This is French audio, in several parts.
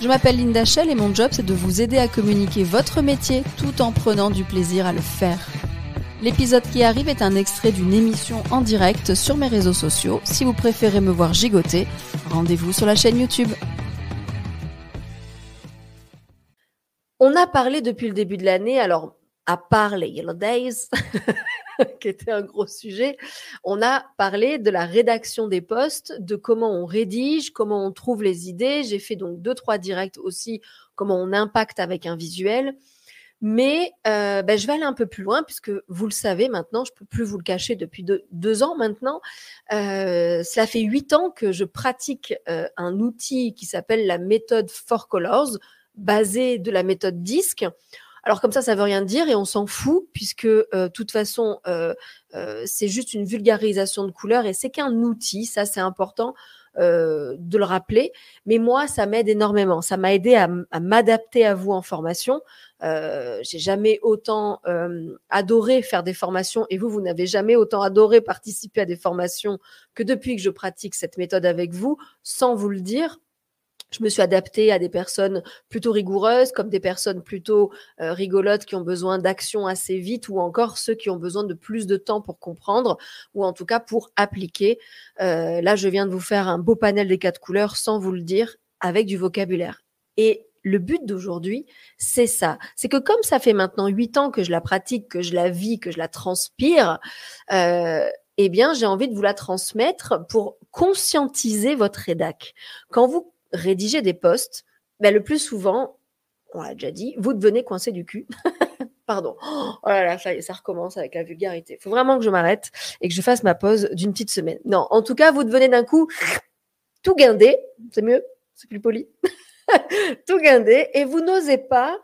Je m'appelle Linda Shell et mon job c'est de vous aider à communiquer votre métier tout en prenant du plaisir à le faire. L'épisode qui arrive est un extrait d'une émission en direct sur mes réseaux sociaux. Si vous préférez me voir gigoter, rendez-vous sur la chaîne YouTube. On a parlé depuis le début de l'année, alors à part les Yellow Days, qui était un gros sujet, on a parlé de la rédaction des posts, de comment on rédige, comment on trouve les idées. J'ai fait donc deux, trois directs aussi, comment on impacte avec un visuel. Mais euh, ben, je vais aller un peu plus loin puisque vous le savez maintenant, je peux plus vous le cacher depuis deux, ans maintenant. Euh, cela fait huit ans que je pratique euh, un outil qui s'appelle la méthode Four Colors, basée de la méthode DISC. Alors comme ça, ça veut rien dire et on s'en fout puisque euh, toute façon, euh, euh, c'est juste une vulgarisation de couleurs et c'est qu'un outil. Ça, c'est important de le rappeler. Mais moi, ça m'aide énormément. Ça m'a aidé à, m'adapter à vous en formation. J'ai jamais autant adoré faire des formations et vous, vous n'avez jamais autant adoré participer à des formations que depuis que je pratique cette méthode avec vous, sans vous le dire je me suis adaptée à des personnes plutôt rigoureuses, comme des personnes plutôt euh, rigolotes qui ont besoin d'action assez vite, ou encore ceux qui ont besoin de plus de temps pour comprendre, ou en tout cas pour appliquer. Euh, là, je viens de vous faire un beau panel des quatre couleurs sans vous le dire, avec du vocabulaire. Et le but d'aujourd'hui, c'est ça. C'est que comme ça fait maintenant huit ans que je la pratique, que je la vis, que je la transpire, euh, eh bien, j'ai envie de vous la transmettre pour conscientiser votre rédac. Quand vous rédiger des posts, ben, le plus souvent, on l'a déjà dit, vous devenez coincé du cul. Pardon. Oh là là, ça, ça recommence avec la vulgarité. Il faut vraiment que je m'arrête et que je fasse ma pause d'une petite semaine. Non, en tout cas, vous devenez d'un coup tout guindé. C'est mieux, c'est plus poli. tout guindé et vous n'osez pas,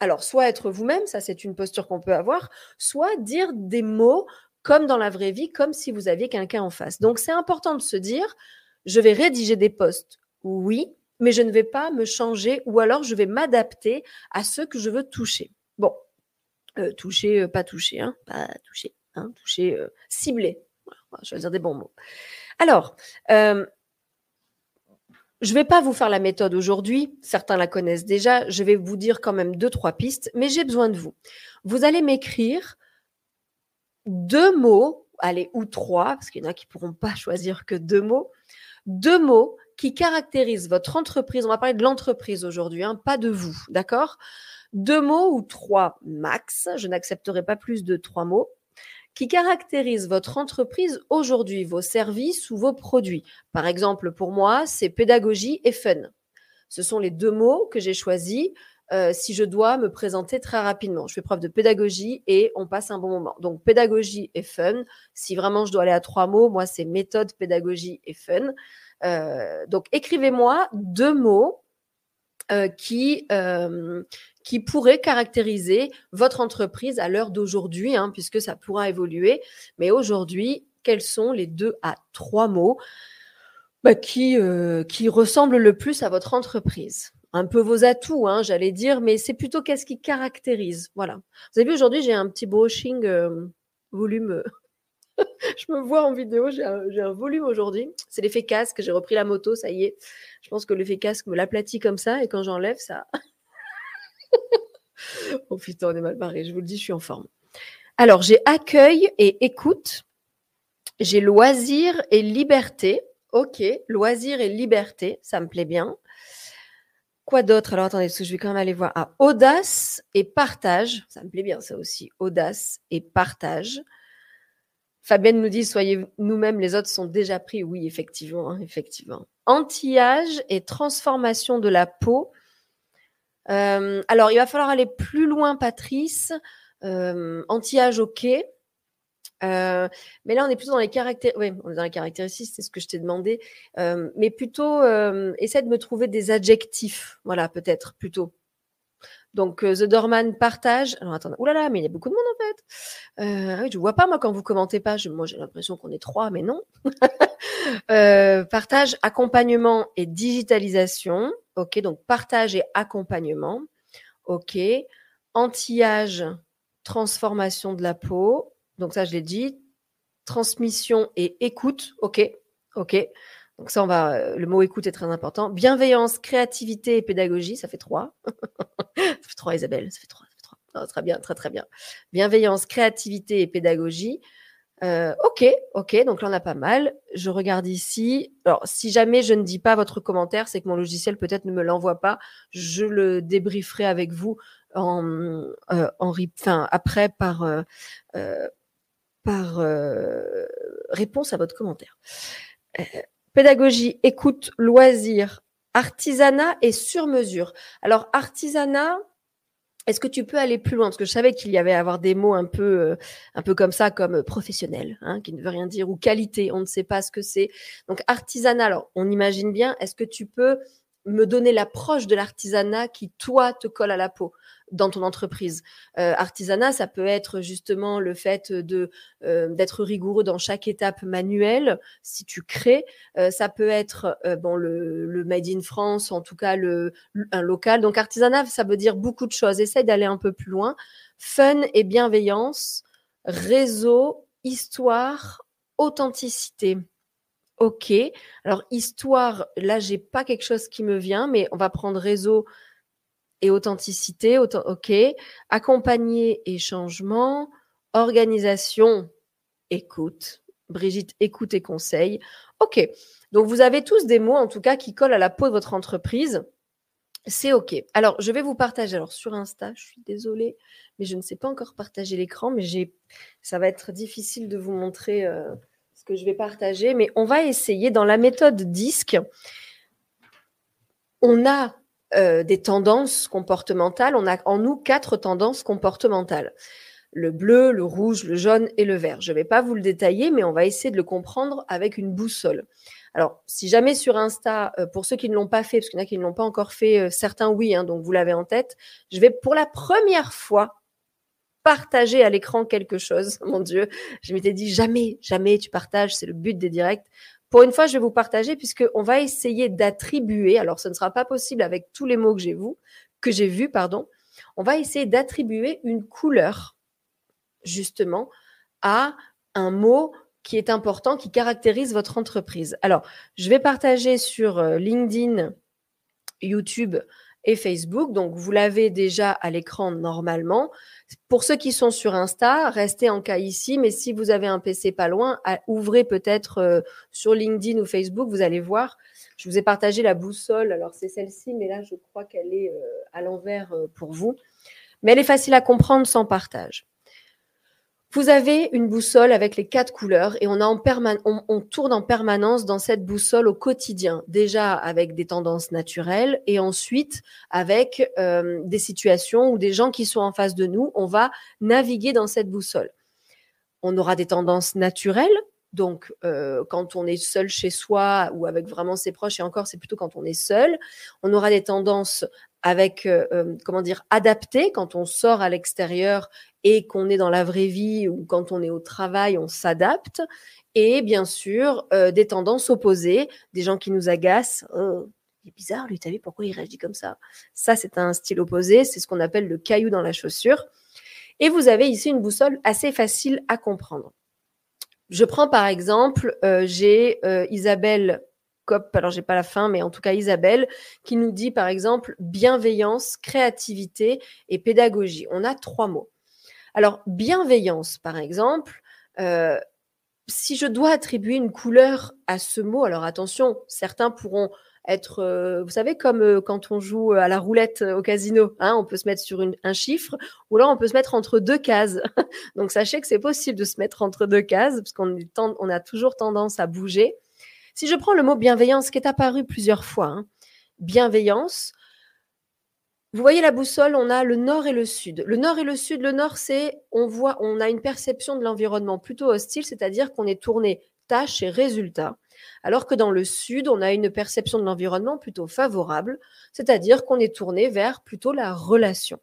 alors soit être vous-même, ça c'est une posture qu'on peut avoir, soit dire des mots comme dans la vraie vie, comme si vous aviez quelqu'un en face. Donc c'est important de se dire, je vais rédiger des posts oui, mais je ne vais pas me changer ou alors je vais m'adapter à ce que je veux toucher. Bon, euh, toucher, euh, pas toucher, hein, pas toucher, hein, toucher, euh, ciblé. on va choisir des bons mots. Alors, je ne vais pas vous faire la méthode aujourd'hui, certains la connaissent déjà, je vais vous dire quand même deux, trois pistes, mais j'ai besoin de vous. Vous allez m'écrire deux mots, allez, ou trois, parce qu'il y en a qui ne pourront pas choisir que deux mots, deux mots qui caractérise votre entreprise. On va parler de l'entreprise aujourd'hui, hein, pas de vous, d'accord? Deux mots ou trois max, je n'accepterai pas plus de trois mots, qui caractérisent votre entreprise aujourd'hui, vos services ou vos produits. Par exemple, pour moi, c'est pédagogie et fun. Ce sont les deux mots que j'ai choisis euh, si je dois me présenter très rapidement. Je fais preuve de pédagogie et on passe un bon moment. Donc, pédagogie et fun. Si vraiment je dois aller à trois mots, moi, c'est méthode, pédagogie et fun. Euh, donc, écrivez-moi deux mots euh, qui, euh, qui pourraient caractériser votre entreprise à l'heure d'aujourd'hui, hein, puisque ça pourra évoluer. Mais aujourd'hui, quels sont les deux à trois mots bah, qui, qui ressemblent le plus à votre entreprise? Un peu vos atouts, hein, j'allais dire, mais c'est plutôt qu'est-ce qui caractérise? Voilà. Vous avez vu, aujourd'hui, j'ai un petit brushing volume je me vois en vidéo, j'ai un, volume aujourd'hui. C'est l'effet casque, j'ai repris la moto, ça y est. Je pense que l'effet casque me l'aplatit comme ça et quand j'enlève, ça. oh putain, on est mal barré, je vous le dis, je suis en forme. Alors, j'ai accueil et écoute. J'ai loisir et liberté. Ok, loisir et liberté, ça me plaît bien. Quoi d'autre? Alors attendez, je vais quand même aller voir. Ah, audace et partage, ça me plaît bien ça aussi. Audace et partage. Fabienne nous dit soyez nous-mêmes, les autres sont déjà pris. Oui, effectivement, hein, effectivement. Anti-âge et transformation de la peau. Euh, alors, il va falloir aller plus loin, Patrice. Euh, anti-âge, ok. Euh, mais là, on est plutôt dans les caractéristiques. Oui, on est dans les caractéristiques, c'est ce que je t'ai demandé. mais plutôt, essaie de me trouver des adjectifs. Voilà, peut-être, plutôt. Donc, The Dorman partage. Alors, attendez. Là, mais il y a beaucoup de monde en fait. Euh, je ne vois pas, moi, quand vous commentez pas. moi, j'ai l'impression qu'on est trois, mais non. partage, accompagnement et digitalisation. OK, donc partage et accompagnement. OK. Anti-âge, transformation de la peau. Donc, ça, je l'ai dit. Transmission et écoute. OK. OK. Donc ça, on va, euh, le mot écoute est très important. Bienveillance, créativité et pédagogie, ça fait trois. ça fait trois, Isabelle, ça fait trois. Ça fait trois. très bien, très très bien. Bienveillance, créativité et pédagogie. Euh, ok, ok, donc là on a pas mal. Je regarde ici. Alors, si jamais je ne dis pas votre commentaire, c'est que mon logiciel peut-être ne me l'envoie pas. Je le débrieferai avec vous en, euh, en après par, euh, par réponse à votre commentaire. Pédagogie, écoute, loisir, artisanat et sur-mesure. Alors, artisanat, est-ce que tu peux aller plus loin? Parce que je savais qu'il y avait à avoir des mots un peu, euh, un peu comme ça, comme professionnel, hein, qui ne veut rien dire, ou qualité, on ne sait pas ce que c'est. Donc, artisanat, alors, on imagine bien, est-ce que tu peux me donner l'approche de l'artisanat qui, toi, te colle à la peau? Dans ton entreprise. Euh, artisanat, ça peut être justement le fait euh, d'être rigoureux dans chaque étape manuelle. Si tu crées, euh, ça peut être bon le, le, made in France, en tout cas le un local. Donc artisanat, ça veut dire beaucoup de choses. Essaye d'aller un peu plus loin. Fun et bienveillance, réseau, histoire, authenticité. Ok. Alors histoire, là j'ai pas quelque chose qui me vient, mais on va prendre réseau et authenticité. ok. Accompagner et changement. Organisation, écoute. Brigitte, écoute et conseil. Ok. Donc vous avez tous des mots en tout cas qui collent à la peau de votre entreprise. C'est OK. Alors, je vais vous partager. Alors, sur Insta, je suis désolée, mais je ne sais pas encore partager l'écran, mais j'ai, ça va être difficile de vous montrer. Euh, que je vais partager, mais on va essayer dans la méthode disque. On a euh, des tendances comportementales. On a en nous quatre tendances comportementales. Le bleu, le rouge, le jaune et le vert. Je ne vais pas vous le détailler, mais on va essayer de le comprendre avec une boussole. Alors, si jamais sur Insta, euh, pour ceux qui ne l'ont pas fait, parce qu'il y en a qui ne l'ont pas encore fait, euh, certains oui, hein, donc vous l'avez en tête, je vais pour la première fois partager à l'écran quelque chose. Mon Dieu, je m'étais dit jamais, jamais tu partages, c'est le but des directs. Pour une fois, je vais vous partager puisqu'on va essayer d'attribuer, alors ce ne sera pas possible avec tous les mots que j'ai vu, que j'ai vus, pardon. On va essayer d'attribuer une couleur justement à un mot qui est important, qui caractérise votre entreprise. Alors, je vais partager sur euh, LinkedIn, YouTube, Facebook. Donc, vous l'avez déjà à l'écran normalement. Pour ceux qui sont sur Insta, restez en cas ici, mais si vous avez un PC pas loin, ouvrez peut-être euh, sur LinkedIn ou Facebook, vous allez voir. Je vous ai partagé la boussole. Alors, c'est celle-ci, mais là, je crois qu'elle est euh, à l'envers euh, pour vous. Mais elle est facile à comprendre sans partage. Vous avez une boussole avec les quatre couleurs et on, tourne en permanence dans cette boussole au quotidien, déjà avec des tendances naturelles et ensuite avec euh, des situations ou des gens qui sont en face de nous. On va naviguer dans cette boussole. On aura des tendances naturelles, donc, euh, quand on est seul chez soi ou avec vraiment ses proches, et encore, c'est plutôt quand on est seul, on aura des tendances avec, euh, comment dire, adaptées quand on sort à l'extérieur et qu'on est dans la vraie vie ou quand on est au travail, on s'adapte. Et bien sûr, euh, des tendances opposées, des gens qui nous agacent. Oh, il est bizarre, lui, t'as vu pourquoi il réagit comme ça? Ça, c'est un style opposé, c'est ce qu'on appelle le caillou dans la chaussure. Et vous avez ici une boussole assez facile à comprendre. Je prends par exemple, euh, j'ai euh, Isabelle Cop, alors j'ai pas la fin, mais en tout cas Isabelle, qui nous dit par exemple bienveillance, créativité et pédagogie. On a trois mots. Alors, bienveillance, par exemple, euh, si je dois attribuer une couleur à ce mot, alors attention, certains pourront être, euh, vous savez, comme euh, quand on joue à la roulette au casino, hein, on peut se mettre sur un chiffre, ou là on peut se mettre entre deux cases. Donc sachez que c'est possible de se mettre entre deux cases, parce qu'on on a toujours tendance à bouger. Si je prends le mot bienveillance, qui est apparu plusieurs fois, hein, bienveillance, vous voyez la boussole, on a le nord et le sud. Le nord et le sud, le nord, c'est on voit, on a une perception de l'environnement plutôt hostile, c'est-à-dire qu'on est tourné tâche et résultat. Alors que dans le sud, on a une perception de l'environnement plutôt favorable, c'est-à-dire qu'on est tourné vers plutôt la relation.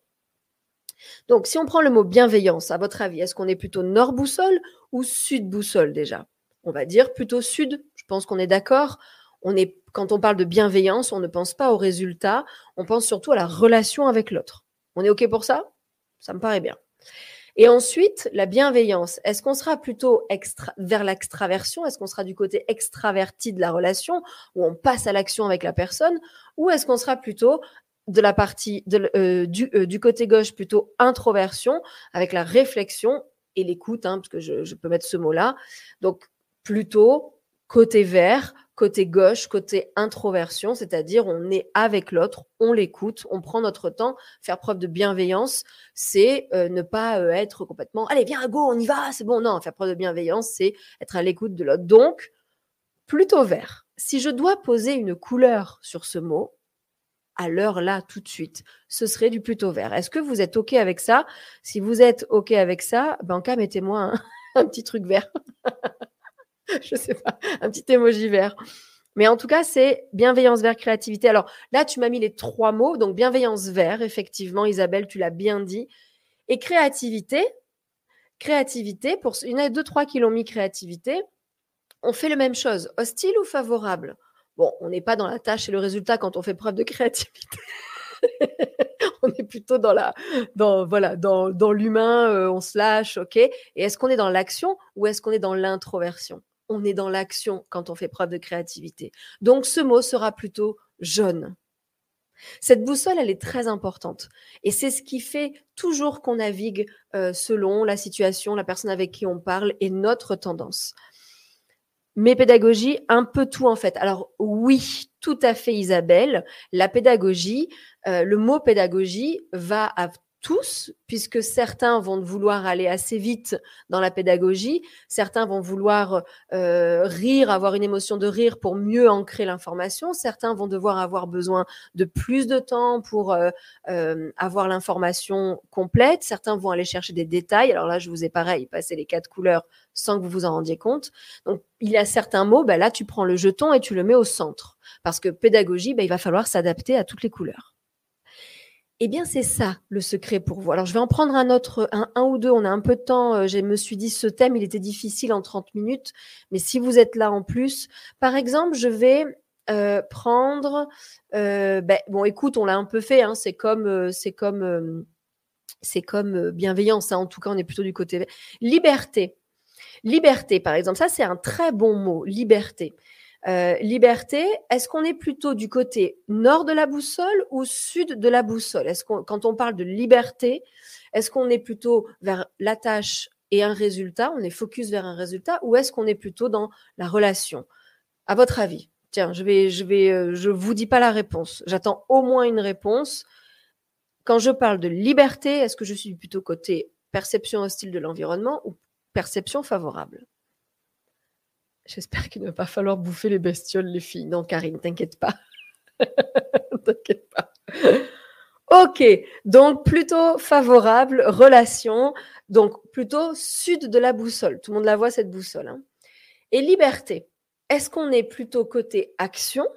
Donc, si on prend le mot bienveillance, à votre avis, est-ce qu'on est plutôt nord-boussole ou sud-boussole déjà? On va dire plutôt sud. Je pense qu'on est d'accord. On est, quand on parle de bienveillance, on ne pense pas au résultat, on pense surtout à la relation avec l'autre. On est OK pour ça? Ça me paraît bien. Et ensuite, la bienveillance. Est-ce qu'on sera plutôt extra, vers l'extraversion? Est-ce qu'on sera du côté extraverti de la relation, où on passe à l'action avec la personne? Ou est-ce qu'on sera plutôt de la partie euh, euh, du, côté gauche plutôt introversion avec la réflexion et l'écoute, hein, parce que je, peux mettre ce mot-là? Donc plutôt côté vert, côté gauche, côté introversion, c'est-à-dire on est avec l'autre, on l'écoute, on prend notre temps, faire preuve de bienveillance, c'est euh, ne pas être complètement allez viens go, on y va, c'est bon. Non, faire preuve de bienveillance, c'est être à l'écoute de l'autre. Donc plutôt vert. Si je dois poser une couleur sur ce mot, à l'heure là, tout de suite, ce serait du plutôt vert. Est-ce que vous êtes OK avec ça? Si vous êtes OK avec ça, ben, cas, mettez-moi un, petit truc vert. Je sais pas, un petit émoji vert. Mais en tout cas, c'est bienveillance vert, créativité. Alors là, tu m'as mis les trois mots. Donc, bienveillance vert, effectivement, Isabelle, tu l'as bien dit. Et créativité, créativité, pour il y en a deux, trois qui l'ont mis créativité. On fait la même chose, hostile ou favorable? Bon, on n'est pas dans la tâche et le résultat quand on fait preuve de créativité. on est plutôt dans la, dans voilà, dans, dans l'humain, euh, on se lâche, ok. Et est-ce qu'on est dans l'action ou est-ce qu'on est dans l'introversion? On est dans l'action quand on fait preuve de créativité. Donc ce mot sera plutôt jaune. Cette boussole, elle est très importante. Et c'est ce qui fait toujours qu'on navigue euh, selon la situation, la personne avec qui on parle et notre tendance. Mes pédagogies, un peu tout en fait. Alors oui, tout à fait Isabelle, la pédagogie, euh, le mot pédagogie va à tous, puisque certains vont vouloir aller assez vite dans la pédagogie, certains vont vouloir euh, rire, avoir une émotion de rire pour mieux ancrer l'information, certains vont devoir avoir besoin de plus de temps pour euh, euh, avoir l'information complète, certains vont aller chercher des détails. Alors là, je vous ai pareil, passé les quatre couleurs sans que vous vous en rendiez compte. Donc, il y a certains mots, ben là, tu prends le jeton et tu le mets au centre, parce que pédagogie, ben, il va falloir s'adapter à toutes les couleurs. Eh bien, c'est ça le secret pour vous. Alors, je vais en prendre un autre, un, ou deux. On a un peu de temps. Euh, je me suis dit, ce thème, il était difficile en 30 minutes. Mais si vous êtes là en plus, par exemple, je vais euh, prendre. Euh, ben, bon, écoute, on l'a un peu fait. Hein, c'est comme, c'est comme, c'est comme bienveillance. Hein, en tout cas, on est plutôt du côté liberté. Liberté, par exemple, ça c'est un très bon mot. Liberté. Euh, liberté, est-ce qu'on est plutôt du côté nord de la boussole ou sud de la boussole? Est-ce qu'on, quand on parle de liberté, est-ce qu'on est plutôt vers la tâche et un résultat On est focus vers un résultat ou est-ce qu'on est plutôt dans la relation? À votre avis Tiens, je vais, je vais, euh, je vous dis pas la réponse. J'attends au moins une réponse. Quand je parle de liberté, est-ce que je suis plutôt côté perception hostile de l'environnement ou perception favorable? J'espère qu'il ne va pas falloir bouffer les bestioles, les filles. Non, Karine, t'inquiète pas. t'inquiète pas. Ok, donc plutôt favorable, relation, donc plutôt sud de la boussole. Tout le monde la voit, cette boussole. Hein. Et liberté, est-ce qu'on est plutôt côté action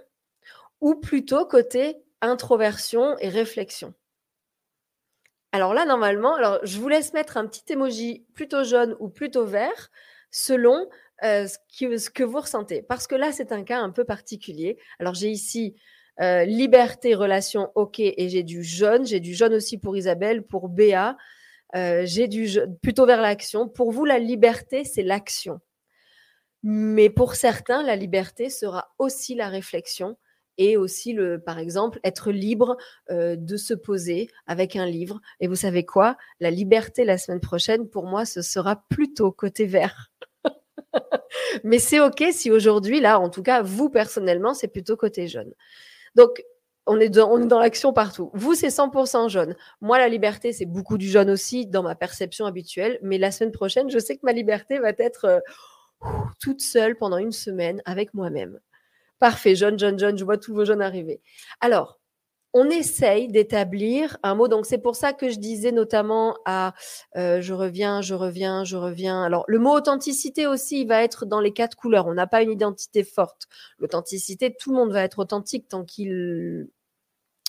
ou plutôt côté introversion et réflexion? Alors là, normalement, alors je vous laisse mettre un petit emoji plutôt jaune ou plutôt vert selon euh, ce, que, vous ressentez. Parce que là, c'est un cas un peu particulier. Alors, j'ai ici euh, liberté, relation, ok, et j'ai du jaune. J'ai du jaune aussi pour Isabelle, pour Béa. Euh, j'ai du jaune, plutôt vers l'action. Pour vous, la liberté, c'est l'action. Mais pour certains, la liberté sera aussi la réflexion et aussi le, par exemple, être libre de se poser avec un livre. Et vous savez quoi? La liberté la semaine prochaine, pour moi, ce sera plutôt côté vert. Mais c'est OK si aujourd'hui, là, en tout cas, vous personnellement, c'est plutôt côté jaune. Donc, on est dans, l'action partout. Vous, c'est 100% jaune. Moi, la liberté, c'est beaucoup du jaune aussi dans ma perception habituelle. Mais la semaine prochaine, je sais que ma liberté va être euh, toute seule pendant une semaine avec moi-même. Parfait, jaune, jaune, jaune, je vois tous vos jaunes arriver. Alors, on essaye d'établir un mot. Donc, c'est pour ça que je disais notamment à euh, je reviens, je reviens, je reviens. Alors, le mot authenticité aussi, il va être dans les quatre couleurs. On n'a pas une identité forte. L'authenticité, tout le monde va être authentique tant qu'il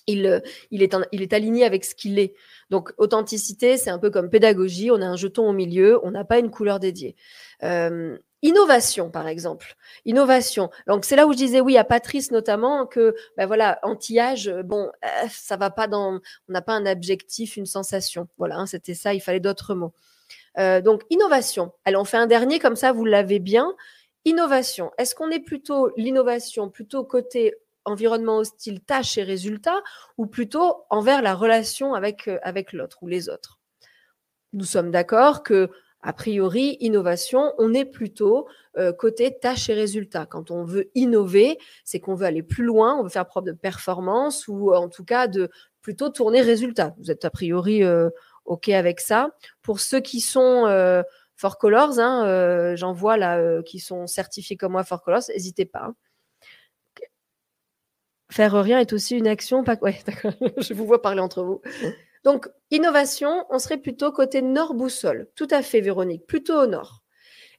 il, il, est il est aligné avec ce qu'il est. Donc, authenticité, c'est un peu comme pédagogie. On a un jeton au milieu, on n'a pas une couleur dédiée. Euh, Innovation, par exemple. Innovation. Donc, c'est là où je disais oui à Patrice notamment que, ben voilà, anti-âge, euh, bon, euh, ça va pas dans, on n'a pas un objectif, une sensation. Voilà, hein, c'était ça, il fallait d'autres mots. Euh, donc, innovation. Allez, on fait un dernier comme ça, vous l'avez bien. Innovation. Est-ce qu'on est plutôt l'innovation, plutôt côté environnement hostile, tâches et résultats, ou plutôt envers la relation avec, avec l'autre ou les autres? Nous sommes d'accord que a priori, innovation, on est plutôt euh, côté tâches et résultats. Quand on veut innover, c'est qu'on veut aller plus loin, on veut faire preuve de performance ou en tout cas de plutôt tourner résultat. Vous êtes a priori euh, OK avec ça. Pour ceux qui sont euh, For Colors, hein, j'en vois là qui sont certifiés comme moi For Colors, n'hésitez pas. Hein. Faire rien est aussi une action. Pas... Ouais, d'accord. Je vous vois parler entre vous. Donc, innovation, on serait plutôt côté nord-boussole. Tout à fait, Véronique, plutôt au nord.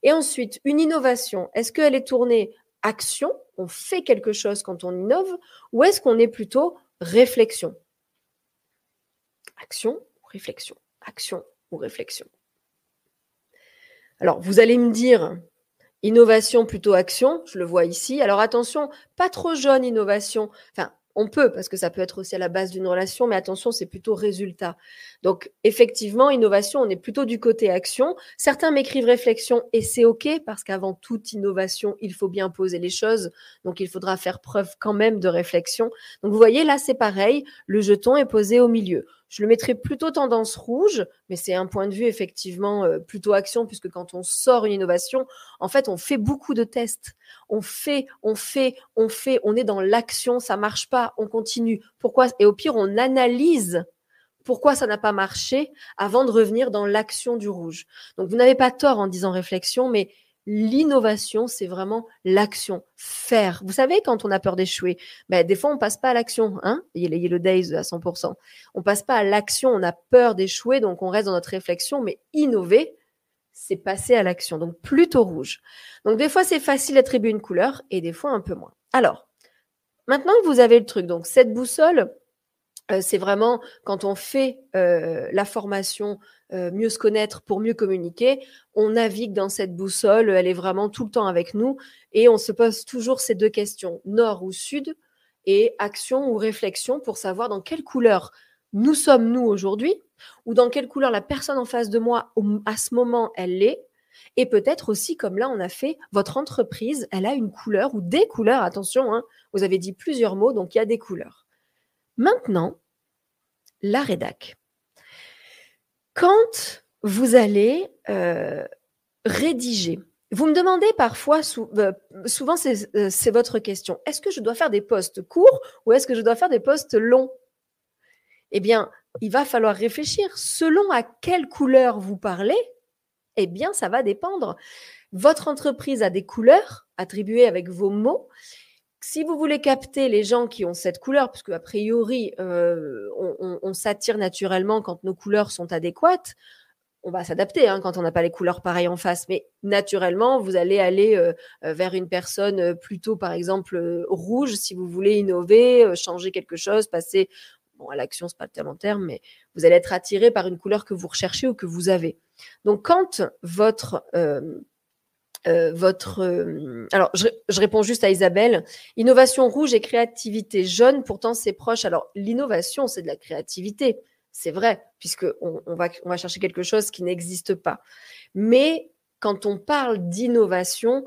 Et ensuite, une innovation, est-ce qu'elle est tournée action? On fait quelque chose quand on innove? Ou est-ce qu'on est plutôt réflexion? Action ou réflexion? Action ou réflexion? Alors, vous allez me dire, innovation plutôt action, je le vois ici. Alors attention, pas trop jeune innovation. Enfin, on peut, parce que ça peut être aussi à la base d'une relation, mais attention, c'est plutôt résultat. Donc, effectivement, innovation, on est plutôt du côté action. Certains m'écrivent réflexion et c'est OK, parce qu'avant toute innovation, il faut bien poser les choses. Donc, il faudra faire preuve quand même de réflexion. Donc, vous voyez, là, c'est pareil. Le jeton est posé au milieu. Je le mettrais plutôt tendance rouge, mais c'est un point de vue effectivement euh, plutôt action, puisque quand on sort une innovation, en fait, on fait beaucoup de tests. On fait, on fait, on fait, on est dans l'action, ça marche pas, on continue. Pourquoi? Et au pire, on analyse pourquoi ça n'a pas marché avant de revenir dans l'action du rouge. Donc, vous n'avez pas tort en disant réflexion, mais L'innovation, c'est vraiment l'action, faire. Vous savez, quand on a peur d'échouer, ben, des fois, on passe pas à l'action. Hein Il y a le days à 100%. On passe pas à l'action, on a peur d'échouer, donc on reste dans notre réflexion. Mais innover, c'est passer à l'action. Donc plutôt rouge. Donc des fois, c'est facile d'attribuer une couleur et des fois un peu moins. Alors, maintenant que vous avez le truc, donc cette boussole, c'est vraiment quand on fait euh, la formation euh, mieux se connaître pour mieux communiquer, on navigue dans cette boussole, elle est vraiment tout le temps avec nous et on se pose toujours ces deux questions, nord ou sud, et action ou réflexion pour savoir dans quelle couleur nous sommes nous aujourd'hui ou dans quelle couleur la personne en face de moi à ce moment elle est. Et peut-être aussi, comme là on a fait, votre entreprise, elle a une couleur ou des couleurs, attention, hein, vous avez dit plusieurs mots, donc il y a des couleurs. Maintenant, la rédac. Quand vous allez euh, rédiger, vous me demandez parfois, euh, souvent euh, c'est votre question, est-ce que je dois faire des postes courts ou est-ce que je dois faire des postes longs? Eh bien, il va falloir réfléchir. Selon à quelle couleur vous parlez, eh bien, ça va dépendre. Votre entreprise a des couleurs attribuées avec vos mots si vous voulez capter les gens qui ont cette couleur, puisque a priori, euh, on, s'attire naturellement quand nos couleurs sont adéquates, on va s'adapter hein, quand on n'a pas les couleurs pareilles en face. Mais naturellement, vous allez aller euh, euh, vers une personne plutôt, par exemple, rouge, si vous voulez innover, changer quelque chose, passer à l'action, c'est pas le terme en terme, mais vous allez être attiré par une couleur que vous recherchez ou que vous avez. Donc, quand votre euh, votre. Euh, alors, je, réponds juste à Isabelle. Innovation rouge et créativité jaune, pourtant c'est proche. Alors, l'innovation, c'est de la créativité, c'est vrai, va, on va chercher quelque chose qui n'existe pas. Mais quand on parle d'innovation,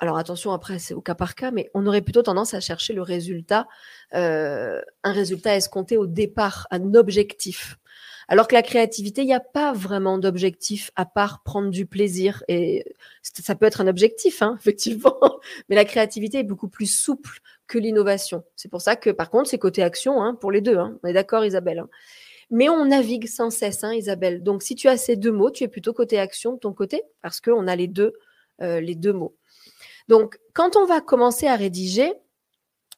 alors attention, après, c'est au cas par cas, mais on aurait plutôt tendance à chercher le résultat, euh, un résultat escompté au départ, un objectif. Alors que la créativité, il n'y a pas vraiment d'objectif à part prendre du plaisir. Et ça peut être un objectif, hein, effectivement, mais la créativité est beaucoup plus souple que l'innovation. C'est pour ça que, par contre, c'est côté action hein, pour les deux. Hein. On est d'accord, Isabelle mais on navigue sans cesse, Isabelle. Donc, si tu as ces deux mots, tu es plutôt côté action de ton côté, parce qu'on a les deux, euh, les deux mots. Donc, quand on va commencer à rédiger,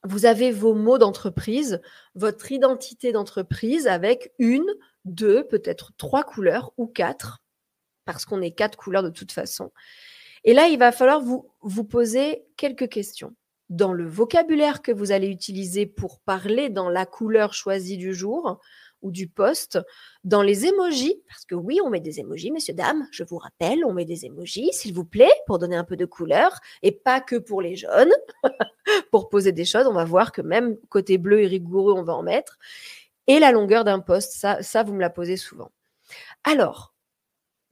vous avez vos mots d'entreprise, votre identité d'entreprise avec une, deux, peut-être trois couleurs ou quatre, parce qu'on est quatre couleurs de toute façon. Et là, il va falloir vous, poser quelques questions. Dans le vocabulaire que vous allez utiliser pour parler dans la couleur choisie du jour, ou du poste dans les émojis, parce que oui, on met des émojis, messieurs, dames, je vous rappelle, on met des émojis, s'il vous plaît, pour donner un peu de couleur, et pas que pour les jeunes, pour poser des choses, on va voir que même côté bleu et rigoureux, on va en mettre. Et la longueur d'un poste, ça, ça, vous me la posez souvent. Alors,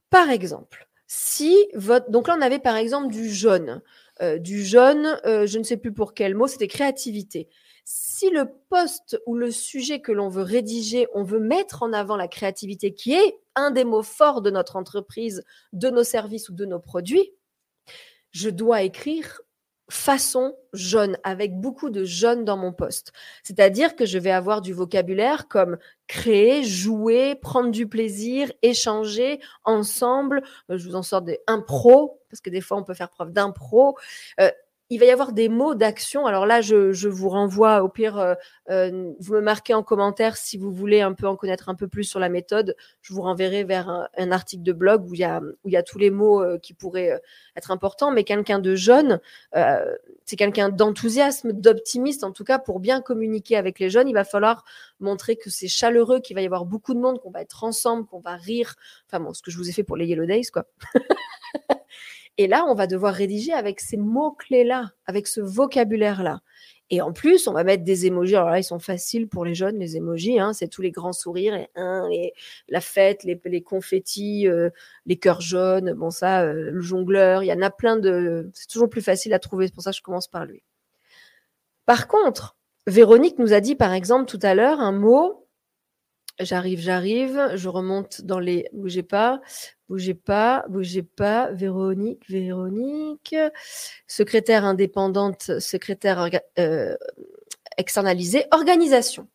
par exemple, si votre... Donc là, on avait par exemple du jaune. Euh, du jaune, euh, je ne sais plus pour quel mot, c'était créativité si le poste ou le sujet que l'on veut rédiger, on veut mettre en avant la créativité, qui est un des mots forts de notre entreprise, de nos services ou de nos produits, je dois écrire façon jaune, avec beaucoup de jaune dans mon poste. C'est-à-dire que je vais avoir du vocabulaire comme créer, jouer, prendre du plaisir, échanger ensemble. Euh, je vous en sors des impro, parce que des fois on peut faire preuve d'impro. Euh, il va y avoir des mots d'action. Alors là, je, vous renvoie, au pire, euh, euh, vous me marquez en commentaire si vous voulez un peu en connaître un peu plus sur la méthode. Je vous renverrai vers un, article de blog où il y a, où il y a tous les mots euh, qui pourraient être importants. Mais quelqu'un de jeune, c'est quelqu'un d'enthousiasme, d'optimiste. En tout cas, pour bien communiquer avec les jeunes, il va falloir montrer que c'est chaleureux, qu'il va y avoir beaucoup de monde, qu'on va être ensemble, qu'on va rire. Enfin bon, ce que je vous ai fait pour les Yellow Days, quoi. Et là, on va devoir rédiger avec ces mots-clés-là, avec ce vocabulaire-là. Et en plus, on va mettre des émojis. Alors là, ils sont faciles pour les jeunes, les émojis. Hein, c'est tous les grands sourires, et, la fête, les, les confettis, euh, les cœurs jaunes. Bon, ça, euh, le jongleur. Il y en a plein de. C'est toujours plus facile à trouver. C'est pour ça que je commence par lui. Par contre, Véronique nous a dit, par exemple, tout à l'heure, un mot J'arrive, j'arrive, je remonte dans les. Bougez pas, bougez pas, bougez pas. Véronique, Véronique. Secrétaire indépendante, secrétaire euh, externalisée, organisation.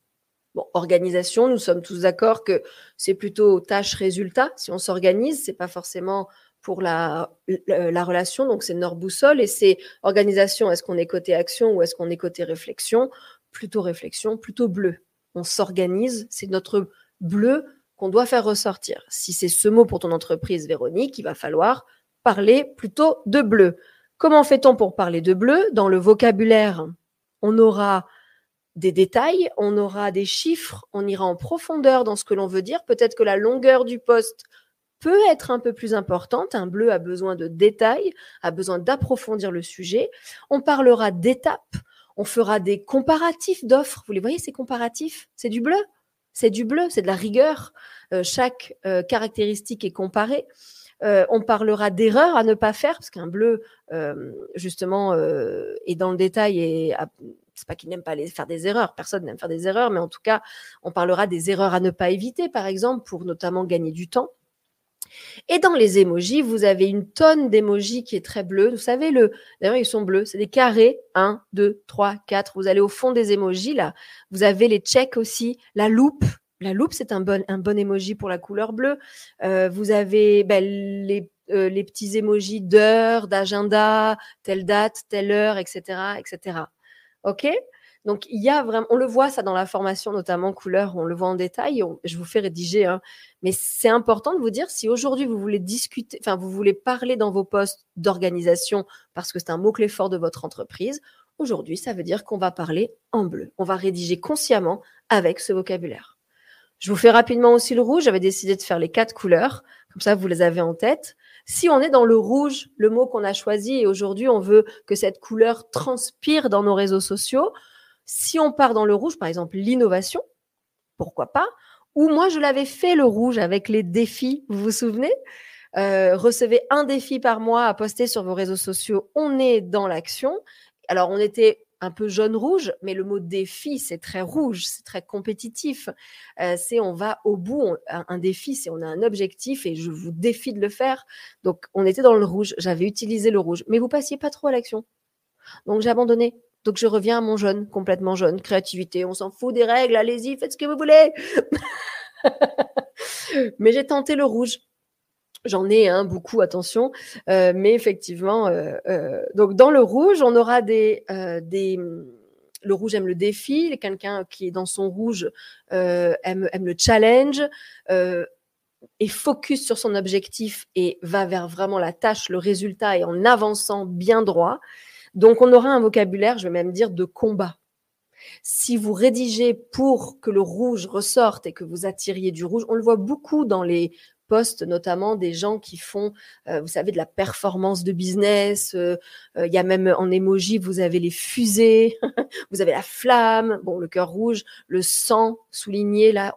Bon, organisation, nous sommes tous d'accord que c'est plutôt tâche-résultat. Si on s'organise, c'est pas forcément pour la, la, relation, donc c'est Nord Boussole et c'est organisation. Est-ce qu'on est côté action ou est-ce qu'on est côté réflexion? Plutôt réflexion, plutôt bleu on s'organise, c'est notre bleu qu'on doit faire ressortir. Si c'est ce mot pour ton entreprise, Véronique, il va falloir parler plutôt de bleu. Comment fait-on pour parler de bleu? Dans le vocabulaire, on aura des détails, on aura des chiffres, on ira en profondeur dans ce que l'on veut dire. Peut-être que la longueur du poste peut être un peu plus importante. Un bleu a besoin de détails, a besoin d'approfondir le sujet. On parlera d'étapes, on fera des comparatifs d'offres. Vous les voyez, ces comparatifs? C'est du bleu. C'est du bleu, c'est de la rigueur. Euh, chaque euh, caractéristique est comparée. Euh, on parlera d'erreurs à ne pas faire, parce qu'un bleu, justement, est dans le détail et c'est pas qu'il n'aime pas faire des erreurs, personne n'aime faire des erreurs, mais en tout cas, on parlera des erreurs à ne pas éviter, par exemple, pour notamment gagner du temps. Et dans les émojis, vous avez une tonne d'émojis qui est très bleu. Vous savez, le, d'ailleurs, ils sont bleus. C'est des carrés. 1, 2, 3, 4. Vous allez au fond des émojis, là. Vous avez les checks aussi. La loupe. La loupe, c'est un bon, un bon émoji pour la couleur bleue. Euh, vous avez ben, les, euh, les petits émojis d'heure, d'agenda, telle date, telle heure, etc., etc. OK? Donc, il y a vraiment, on le voit ça dans la formation, notamment couleur, on le voit en détail. je vous fais rédiger, hein. mais c'est important de vous dire si aujourd'hui vous voulez discuter, enfin, vous voulez parler dans vos postes d'organisation parce que c'est un mot-clé fort de votre entreprise. Aujourd'hui, ça veut dire qu'on va parler en bleu. On va rédiger consciemment avec ce vocabulaire. Je vous fais rapidement aussi le rouge. J'avais décidé de faire les quatre couleurs. Comme ça, vous les avez en tête. Si on est dans le rouge, le mot qu'on a choisi, et aujourd'hui, on veut que cette couleur transpire dans nos réseaux sociaux, si on part dans le rouge, par exemple l'innovation, pourquoi pas Ou moi, je l'avais fait le rouge avec les défis, vous vous souvenez? Euh, Recevez un défi par mois à poster sur vos réseaux sociaux. On est dans l'action. Alors, on était un peu jaune-rouge, mais le mot défi, c'est très rouge, c'est très compétitif. Euh, c'est on va au bout. un, défi, c'est on a un objectif et je vous défie de le faire. Donc, on était dans le rouge. J'avais utilisé le rouge, mais vous passiez pas trop à l'action. Donc, j'ai abandonné. Donc je reviens à mon jeune, complètement jeune, créativité, on s'en fout des règles, allez-y, faites ce que vous voulez. mais j'ai tenté le rouge. J'en ai hein, beaucoup, attention. Euh, mais effectivement, euh, euh, donc dans le rouge, on aura des, des, le rouge aime le défi, quelqu'un qui est dans son rouge euh, aime, aime, le challenge, euh, est focus sur son objectif et va vers vraiment la tâche, le résultat et en avançant bien droit. Donc on aura un vocabulaire, je vais même dire, de combat. Si vous rédigez pour que le rouge ressorte et que vous attiriez du rouge, on le voit beaucoup dans les notamment des gens qui font, euh, vous savez, de la performance de business. Euh, euh, il y a même en emoji, vous avez les fusées, vous avez la flamme, bon, le cœur rouge, le sang souligné là.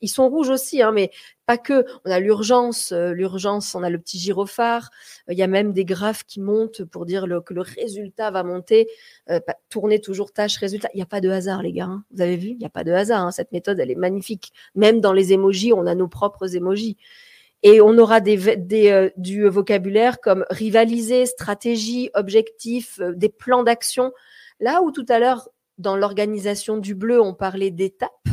Ils sont rouges aussi, hein, mais pas que. On a l'urgence, l'urgence, on a le petit gyrophare. Il y a même des graphes qui montent pour dire que le résultat va monter. tourner toujours tâche résultat. Il n'y a pas de hasard, les gars. Hein. Vous avez vu? Il n'y a pas de hasard. Hein. Cette méthode, elle est magnifique. Même dans les emojis, on a nos propres emojis. Et on aura des, des du vocabulaire comme rivaliser, stratégie, objectif, des plans d'action. Là où tout à l'heure, dans l'organisation du bleu, on parlait d'étapes,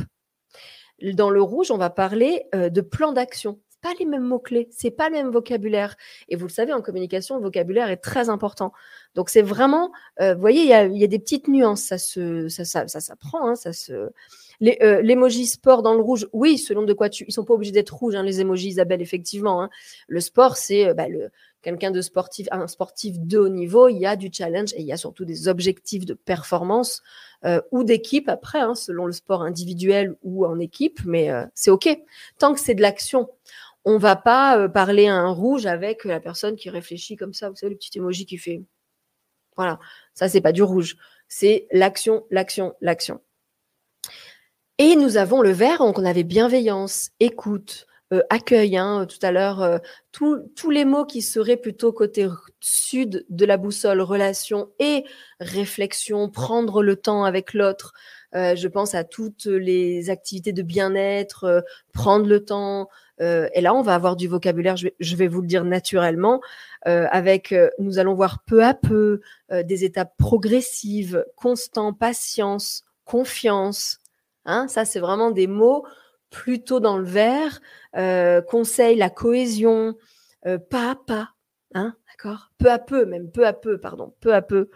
dans le rouge, on va parler de plans d'action. Pas les mêmes mots-clés, c'est pas le même vocabulaire. Et vous le savez, en communication, le vocabulaire est très important. Donc c'est vraiment, vous voyez, il y a, y a, des petites nuances, ça se, ça, ça, ça s'apprend, hein, ça se, les, euh, sport dans le rouge, oui, selon de quoi tu. Ils sont pas obligés d'être rouges, hein, les emojis, Isabelle, effectivement. Hein. Le sport, c'est euh, bah, le, quelqu'un de sportif, un sportif de haut niveau, il y a du challenge et il y a surtout des objectifs de performance euh, ou d'équipe après, hein, selon le sport individuel ou en équipe, mais euh, c'est OK. Tant que c'est de l'action, on va pas parler à un rouge avec la personne qui réfléchit comme ça, vous savez, le petit emoji qui fait. Voilà, ça, c'est pas du rouge. C'est l'action, l'action, l'action. Et nous avons le vert, donc on avait bienveillance, écoute, euh, accueil. Hein, tout à l'heure, euh, tous les mots qui seraient plutôt côté sud de la boussole, relation et réflexion, prendre le temps avec l'autre. Euh, je pense à toutes les activités de bien-être, prendre le temps. et là, on va avoir du vocabulaire, je vais, je vais vous le dire naturellement, avec, nous allons voir peu à peu des étapes progressives, constant, patience, confiance, Hein, ça, c'est vraiment des mots plutôt dans le vert. Euh, conseil, la cohésion, euh, pas à pas. Hein, d'accord? Peu à peu, même peu à peu, pardon, peu à peu.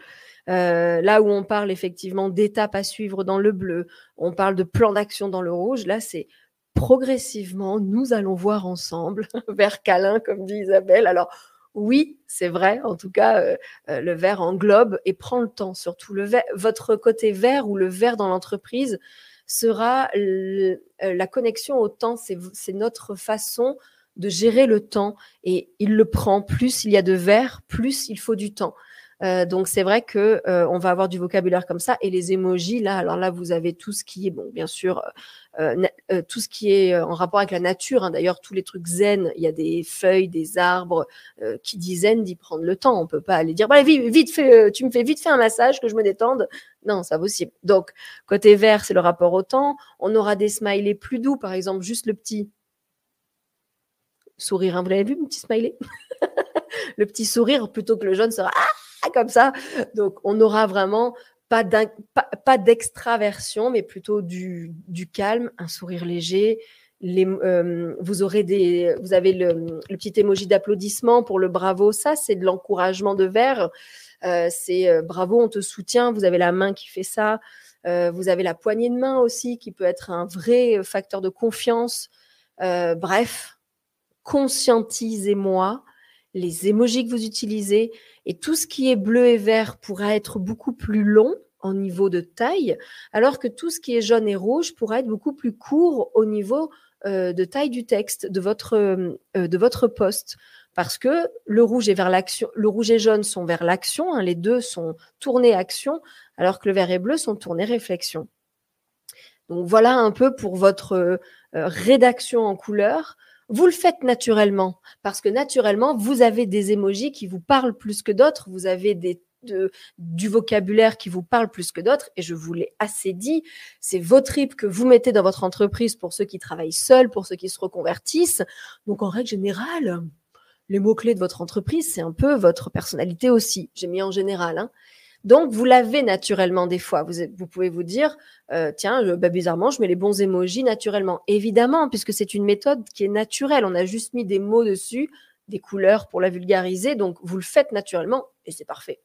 Euh, là où on parle effectivement d'étapes à suivre dans le bleu, on parle de plan d'action dans le rouge. Là, c'est progressivement, nous allons voir ensemble, vers câlin, comme dit Isabelle. Alors, oui, c'est vrai. En tout cas, le vert englobe et prend le temps. Surtout votre côté vert ou le vert dans l'entreprise, sera euh, la connexion au temps. C'est notre façon de gérer le temps et il le prend. Plus il y a de verre, plus il faut du temps. Euh, donc c'est vrai que euh, on va avoir du vocabulaire comme ça et les émojis là. Alors là vous avez tout ce qui est bon, bien sûr, euh, tout ce qui est en rapport avec la nature. Hein. D'ailleurs tous les trucs zen, il y a des feuilles, des arbres. qui dit zen dit prendre le temps. On peut pas aller dire bah, vite, vite fait, tu me fais vite fait un massage que je me détende. Non, ça possible. Donc côté vert c'est le rapport au temps. On aura des smileys plus doux, par exemple juste le petit sourire. Hein. Vous l'avez vu, mon petit smiley? Le petit sourire plutôt que le jaune sera ah comme ça. Donc, on n'aura vraiment pas d'extraversion, mais plutôt du, calme, un sourire léger. Euh, vous aurez des, vous avez le, petit émoji d'applaudissement pour le bravo. Ça, c'est de l'encouragement de verre. Euh, c'est euh, bravo, on te soutient. Vous avez la main qui fait ça. vous avez la poignée de main aussi qui peut être un vrai facteur de confiance. bref, conscientisez-moi les émojis que vous utilisez et tout ce qui est bleu et vert pourra être beaucoup plus long en niveau de taille, alors que tout ce qui est jaune et rouge pourra être beaucoup plus court au niveau euh, de taille du texte de votre euh, de votre poste parce que le rouge est vers l'action, le rouge et jaune sont vers l'action, hein, les deux sont tournés action, alors que le vert et bleu sont tournés réflexion. Donc voilà un peu pour votre euh, rédaction en couleur. Vous le faites naturellement parce que naturellement, vous avez des émojis qui vous parlent plus que d'autres, vous avez des, du vocabulaire qui vous parle plus que d'autres. Et je vous l'ai assez dit, c'est vos tripes que vous mettez dans votre entreprise pour ceux qui travaillent seuls, pour ceux qui se reconvertissent. Donc en règle générale, les mots-clés de votre entreprise, c'est un peu votre personnalité aussi. J'ai mis en général. Hein. Donc, vous l'avez naturellement des fois. Vous, pouvez vous dire, euh, tiens, bah, bizarrement, je mets les bons émojis naturellement. Évidemment, puisque c'est une méthode qui est naturelle. On a juste mis des mots dessus, des couleurs pour la vulgariser. Donc, vous le faites naturellement et c'est parfait.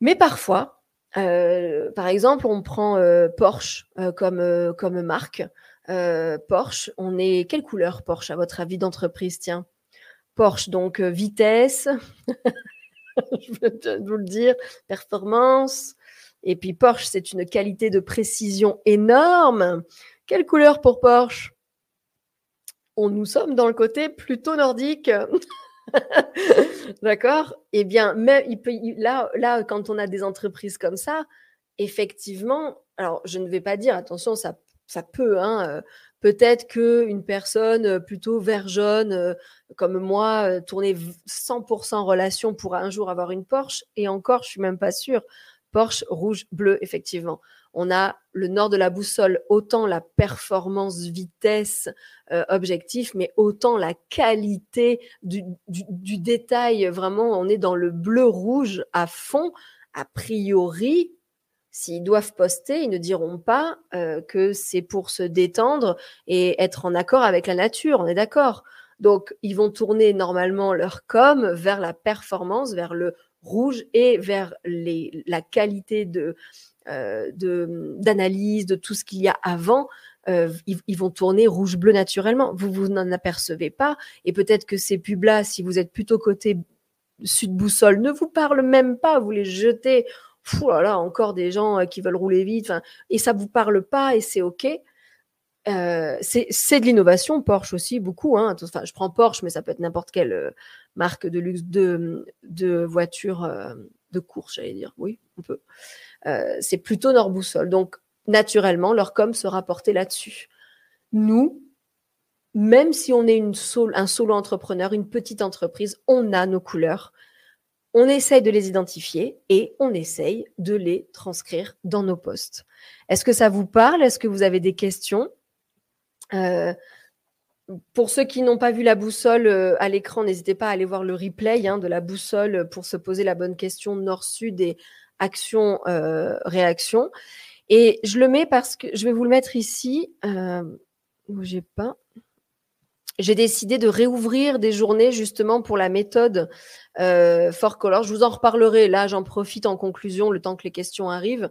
Mais parfois, par exemple, on prend Porsche comme, comme marque. Porsche, on est quelle couleur Porsche à votre avis d'entreprise Tiens, Porsche, donc vitesse, je veux vous le dire, performance. Et puis Porsche, c'est une qualité de précision énorme. Quelle couleur pour Porsche? On nous sommes dans le côté plutôt nordique. D'accord? Eh bien, mais il peut, là, là, quand on a des entreprises comme ça, effectivement, alors je ne vais pas dire, attention, ça, ça peut, hein, peut-être qu'une personne plutôt vert jaune, comme moi, tourner 100% relation pour un jour avoir une Porsche, et encore, je suis même pas sûre. Porsche rouge, bleu, effectivement on a le nord de la boussole, autant la performance, vitesse, objectif, mais autant la qualité du, détail. Vraiment, on est dans le bleu-rouge à fond. A priori, s'ils doivent poster, ils ne diront pas euh, que c'est pour se détendre et être en accord avec la nature. On est d'accord. Donc, ils vont tourner normalement leur com vers la performance, vers le rouge et vers la qualité euh, d'analyse, de, tout ce qu'il y a avant, euh, ils, vont tourner rouge-bleu naturellement. Vous, vous n'en apercevez pas. Et peut-être que ces pubs-là, si vous êtes plutôt côté sud-boussole, ne vous parlent même pas. Vous les jetez. Là encore des gens euh, qui veulent rouler vite. Et ça vous parle pas et c'est OK. c'est de l'innovation, Porsche aussi, beaucoup. Hein. Enfin, je prends Porsche, mais ça peut être n'importe quelle marque de luxe de, de voiture de course, j'allais dire. Oui, on peut. Euh, c'est plutôt leur boussole. Donc, naturellement, leur com sera porté là-dessus. Nous, même si on est un solo entrepreneur, une petite entreprise, on a nos couleurs. On essaye de les identifier et on essaye de les transcrire dans nos posts. Est-ce que ça vous parle? Est-ce que vous avez des questions? Euh, pour ceux qui n'ont pas vu la boussole euh, à l'écran, n'hésitez pas à aller voir le replay hein, de la boussole pour se poser la bonne question nord-sud et action-réaction. Euh, et je le mets parce que je vais vous le mettre ici. Euh, j'ai pas. J'ai décidé de réouvrir des journées justement pour la méthode euh, Color. Je vous en reparlerai. Là, j'en profite en conclusion le temps que les questions arrivent.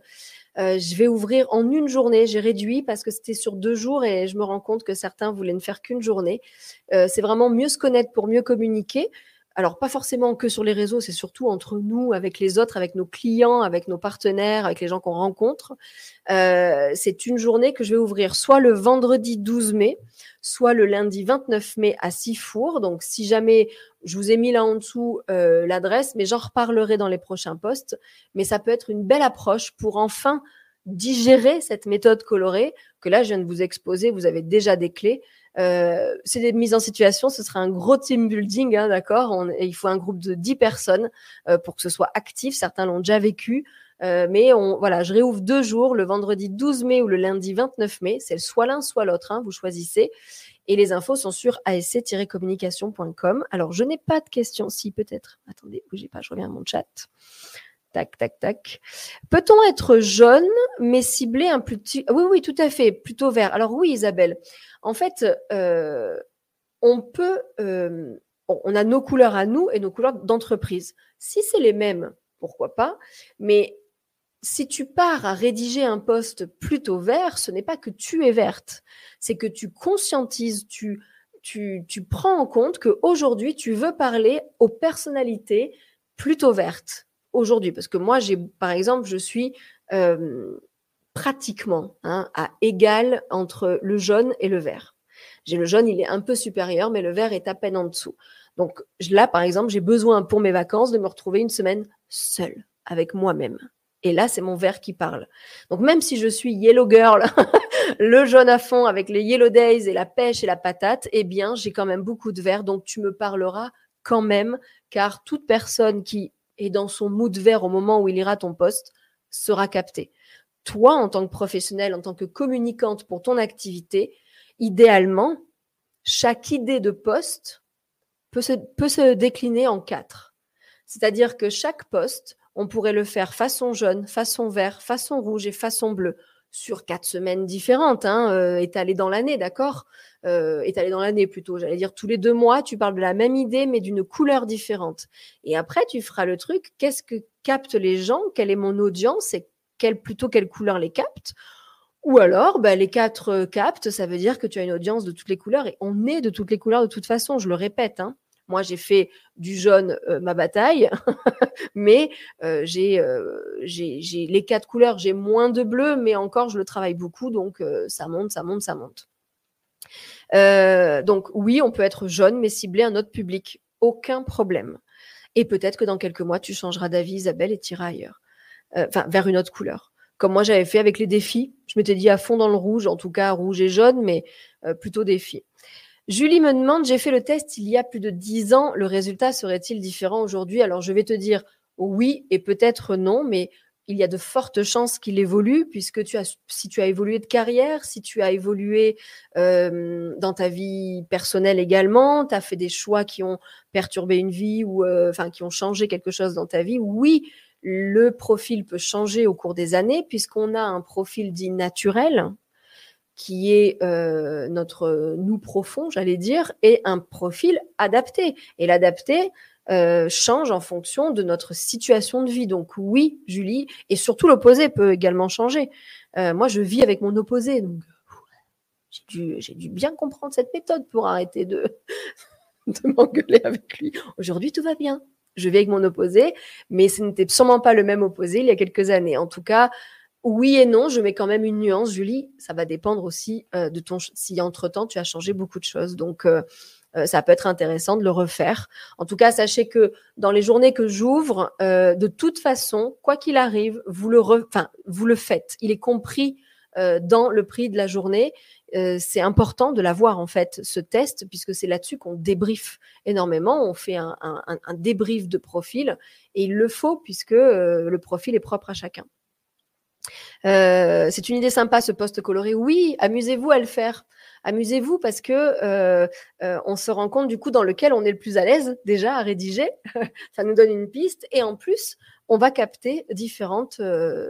Euh, je vais ouvrir en une journée. J'ai réduit parce que c'était sur deux jours et je me rends compte que certains voulaient ne faire qu'une journée. c'est vraiment mieux se connaître pour mieux communiquer alors pas forcément que sur les réseaux, c'est surtout entre nous, avec les autres, avec nos clients, avec nos partenaires, avec les gens qu'on rencontre. Euh, c'est une journée que je vais ouvrir soit le vendredi 12 mai, soit le lundi 29 mai à Sifour. Donc si jamais je vous ai mis là en dessous euh, l'adresse, mais j'en reparlerai dans les prochains posts. Mais ça peut être une belle approche pour enfin digérer cette méthode colorée que là je viens de vous exposer. Vous avez déjà des clés. Euh, c'est des mises en situation, ce sera un gros team building, hein, d'accord Il faut un groupe de 10 personnes euh, pour que ce soit actif. Certains l'ont déjà vécu. Euh, mais on, voilà, je réouvre deux jours, le vendredi 12 mai ou le lundi 29 mai. C'est soit l'un, soit l'autre, hein, vous choisissez. Et les infos sont sur asc-communication.com. Alors, je n'ai pas de questions. Si, peut-être. Attendez, bougez pas, je reviens à mon chat. Tac, tac, tac. Peut-on être jaune, mais cibler un plus petit... Oui, oui, tout à fait, plutôt vert. Alors oui, Isabelle, en fait, euh, on peut, euh, on a nos couleurs à nous et nos couleurs d'entreprise. Si c'est les mêmes, pourquoi pas Mais si tu pars à rédiger un poste plutôt vert, ce n'est pas que tu es verte, c'est que tu conscientises, tu, tu, tu prends en compte qu'aujourd'hui, tu veux parler aux personnalités plutôt vertes. Aujourd'hui, parce que moi, j'ai, par exemple, je suis euh, pratiquement hein, à égal entre le jaune et le vert. J'ai le jaune, il est un peu supérieur, mais le vert est à peine en dessous. Donc là, par exemple, j'ai besoin pour mes vacances de me retrouver une semaine seule avec moi-même. Et là, c'est mon vert qui parle. Donc même si je suis yellow girl, le jaune à fond avec les yellow days et la pêche et la patate, eh bien, j'ai quand même beaucoup de vert. Donc tu me parleras quand même, car toute personne qui est dans son mood vert au moment où il ira ton poste sera captée toi, en tant que professionnel, en tant que communicante pour ton activité, idéalement, chaque idée de poste peut se, peut se décliner en quatre. C'est-à-dire que chaque poste, on pourrait le faire façon jaune, façon vert, façon rouge et façon bleue sur quatre semaines différentes, hein, euh, étalées dans l'année, d'accord? Euh, Étalées dans l'année plutôt. J'allais dire tous les deux mois, tu parles de la même idée, mais d'une couleur différente. Et après, tu feras le truc. Qu'est-ce que captent les gens? Quelle est mon audience? Et quelle, plutôt quelle couleur les capte. Ou alors, bah, les quatre captes, ça veut dire que tu as une audience de toutes les couleurs et on est de toutes les couleurs de toute façon, je le répète. Hein. Moi, j'ai fait du jaune ma bataille, mais j'ai les quatre couleurs, j'ai moins de bleu, mais encore, je le travaille beaucoup, donc ça monte, ça monte, ça monte. Donc oui, on peut être jaune, mais cibler un autre public, aucun problème. Et peut-être que dans quelques mois, tu changeras d'avis, Isabelle, et tireras ailleurs, enfin vers une autre couleur. Comme moi, j'avais fait avec les défis. Je m'étais dit à fond dans le rouge, en tout cas rouge et jaune, mais plutôt défi. Julie me demande, j'ai fait le test il y a plus de dix ans, le résultat serait-il différent aujourd'hui? Alors je vais te dire oui et peut-être non, mais il y a de fortes chances qu'il évolue, puisque tu as, si tu as évolué de carrière, si tu as évolué euh, dans ta vie personnelle également, tu as fait des choix qui ont perturbé une vie ou euh, enfin qui ont changé quelque chose dans ta vie, oui, le profil peut changer au cours des années, puisqu'on a un profil dit naturel, qui est euh, notre nous profond, j'allais dire, et un profil adapté. Et l'adapté euh, change en fonction de notre situation de vie. Donc oui, Julie, et surtout l'opposé peut également changer. Euh, moi, je vis avec mon opposé, donc j'ai dû, dû, bien comprendre cette méthode pour arrêter de, de m'engueuler avec lui. Aujourd'hui, tout va bien. Je vis avec mon opposé, mais ce n'était sûrement pas le même opposé il y a quelques années. En tout cas, oui et non, je mets quand même une nuance, Julie. Ça va dépendre aussi euh, de ton si entre-temps tu as changé beaucoup de choses. Donc euh, euh, ça peut être intéressant de le refaire. En tout cas, sachez que dans les journées que j'ouvre, de toute façon, quoi qu'il arrive, vous le, faites. Il est compris dans le prix de la journée. c'est important de l'avoir en fait, ce test, puisque c'est là-dessus qu'on débriefe énormément. On fait un, débrief de profil et il le faut puisque le profil est propre à chacun. Euh, c'est une idée sympa ce poste coloré. Oui, amusez-vous à le faire. Amusez-vous parce que euh, euh, on se rend compte du coup dans lequel on est le plus à l'aise déjà à rédiger. Ça nous donne une piste et en plus on va capter différentes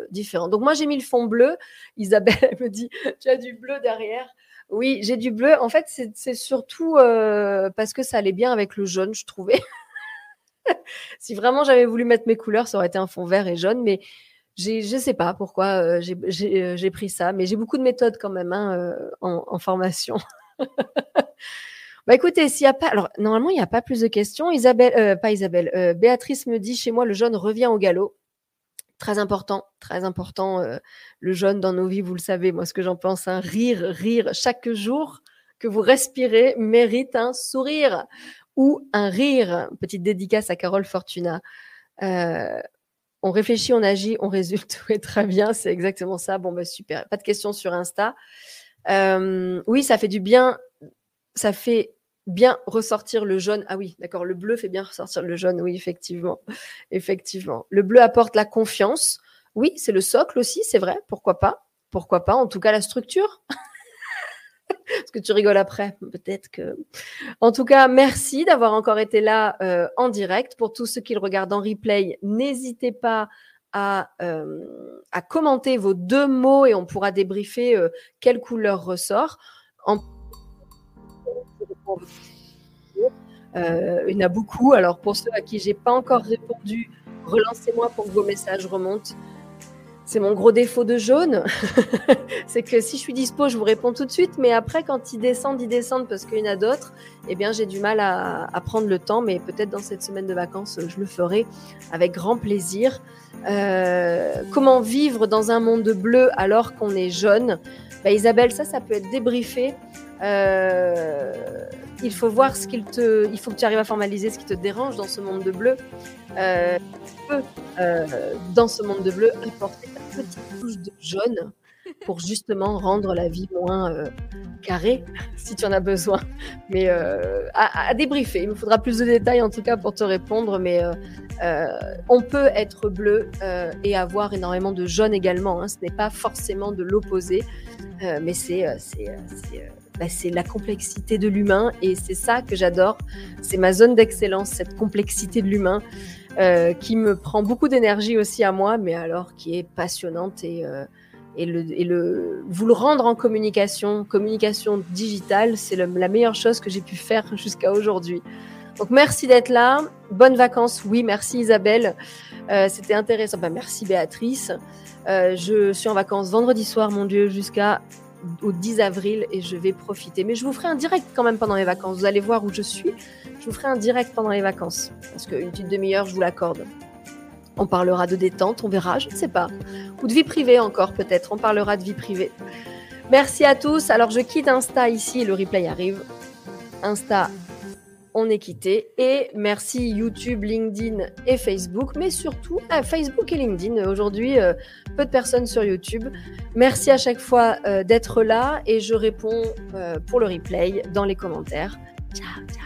différentes. Donc moi j'ai mis le fond bleu. Isabelle me dit tu as du bleu derrière. Oui, j'ai du bleu. En fait, c'est surtout parce que ça allait bien avec le jaune, je trouvais. si vraiment j'avais voulu mettre mes couleurs, ça aurait été un fond vert et jaune, mais je ne sais pas pourquoi euh, euh, j'ai pris ça, mais j'ai beaucoup de méthodes quand même hein, euh, en, formation. bah écoutez, s'il y a pas, alors normalement il n'y a pas plus de questions. Isabelle, pas Isabelle, Béatrice me dit chez moi le jaune revient au galop. Très important, très important. le jaune dans nos vies, vous le savez, moi ce que j'en pense, hein, rire, rire chaque jour que vous respirez mérite un sourire ou un rire. Petite dédicace à Carole Fortuna. Euh, on réfléchit, on agit, on résulte. Oui, très bien, c'est exactement ça. Bon, bah, super. Pas de questions sur Insta. Euh, oui, ça fait du bien. Ça fait bien ressortir le jaune. Ah oui, d'accord. Le bleu fait bien ressortir le jaune. Oui, effectivement. Effectivement. Le bleu apporte la confiance. Oui, c'est le socle aussi, c'est vrai. Pourquoi pas? Pourquoi pas? En tout cas, la structure. Parce que tu rigoles après, peut-être que. En tout cas, merci d'avoir encore été là euh, en direct. Pour tous ceux qui le regardent en replay, n'hésitez pas à, euh, à, commenter vos deux mots et on pourra débriefer euh, quelle couleur ressort. Il y en a beaucoup. Alors, pour ceux à qui j'ai pas encore répondu, relancez-moi pour que vos messages remontent. C'est mon gros défaut de jaune. c'est que si je suis dispo, je vous réponds tout de suite. Mais après, quand ils descendent, ils descendent parce qu'il y en a d'autres. Eh bien, j'ai du mal à, prendre le temps. Mais peut-être dans cette semaine de vacances, je le ferai avec grand plaisir. Euh, comment vivre dans un monde bleu alors qu'on est jaune? Bah, Isabelle, ça, ça peut être débriefé. Euh, il faut voir ce qu'il te. Il faut que tu arrives à formaliser ce qui te dérange dans ce monde de bleu. Euh, euh, dans ce monde de bleu, apporter ta petite touche de jaune pour justement rendre la vie moins euh, carrée, si tu en as besoin. Mais euh, à, débriefer, il me faudra plus de détails en tout cas pour te répondre, mais on peut être bleu et avoir énormément de jaune également. Hein. Ce n'est pas forcément de l'opposé, mais c'est bah, c'est la complexité de l'humain et c'est ça que j'adore. C'est ma zone d'excellence, cette complexité de l'humain. Euh, qui me prend beaucoup d'énergie aussi à moi, mais alors qui est passionnante et, euh, et, le, et le, vous le rendre en communication, communication digitale, c'est la meilleure chose que j'ai pu faire jusqu'à aujourd'hui. Donc merci d'être là. Bonnes vacances. Oui, merci Isabelle. Euh, c'était intéressant. Merci Béatrice. Je suis en vacances vendredi soir, mon Dieu, jusqu'à au 10 avril et je vais profiter. Mais je vous ferai un direct quand même pendant les vacances. Vous allez voir où je suis. Je vous ferai un direct pendant les vacances parce qu'une petite demi-heure, je vous l'accorde. On parlera de détente, on verra, je ne sais pas. Ou de vie privée encore peut-être. On parlera de vie privée. Merci à tous. Alors je quitte Insta ici, le replay arrive. Insta, on est quitté. Et merci YouTube, LinkedIn et Facebook, mais surtout à Facebook et LinkedIn. Aujourd'hui, euh, peu de personnes sur YouTube. Merci à chaque fois euh, d'être là et je réponds euh, pour le replay dans les commentaires. Ciao, ciao.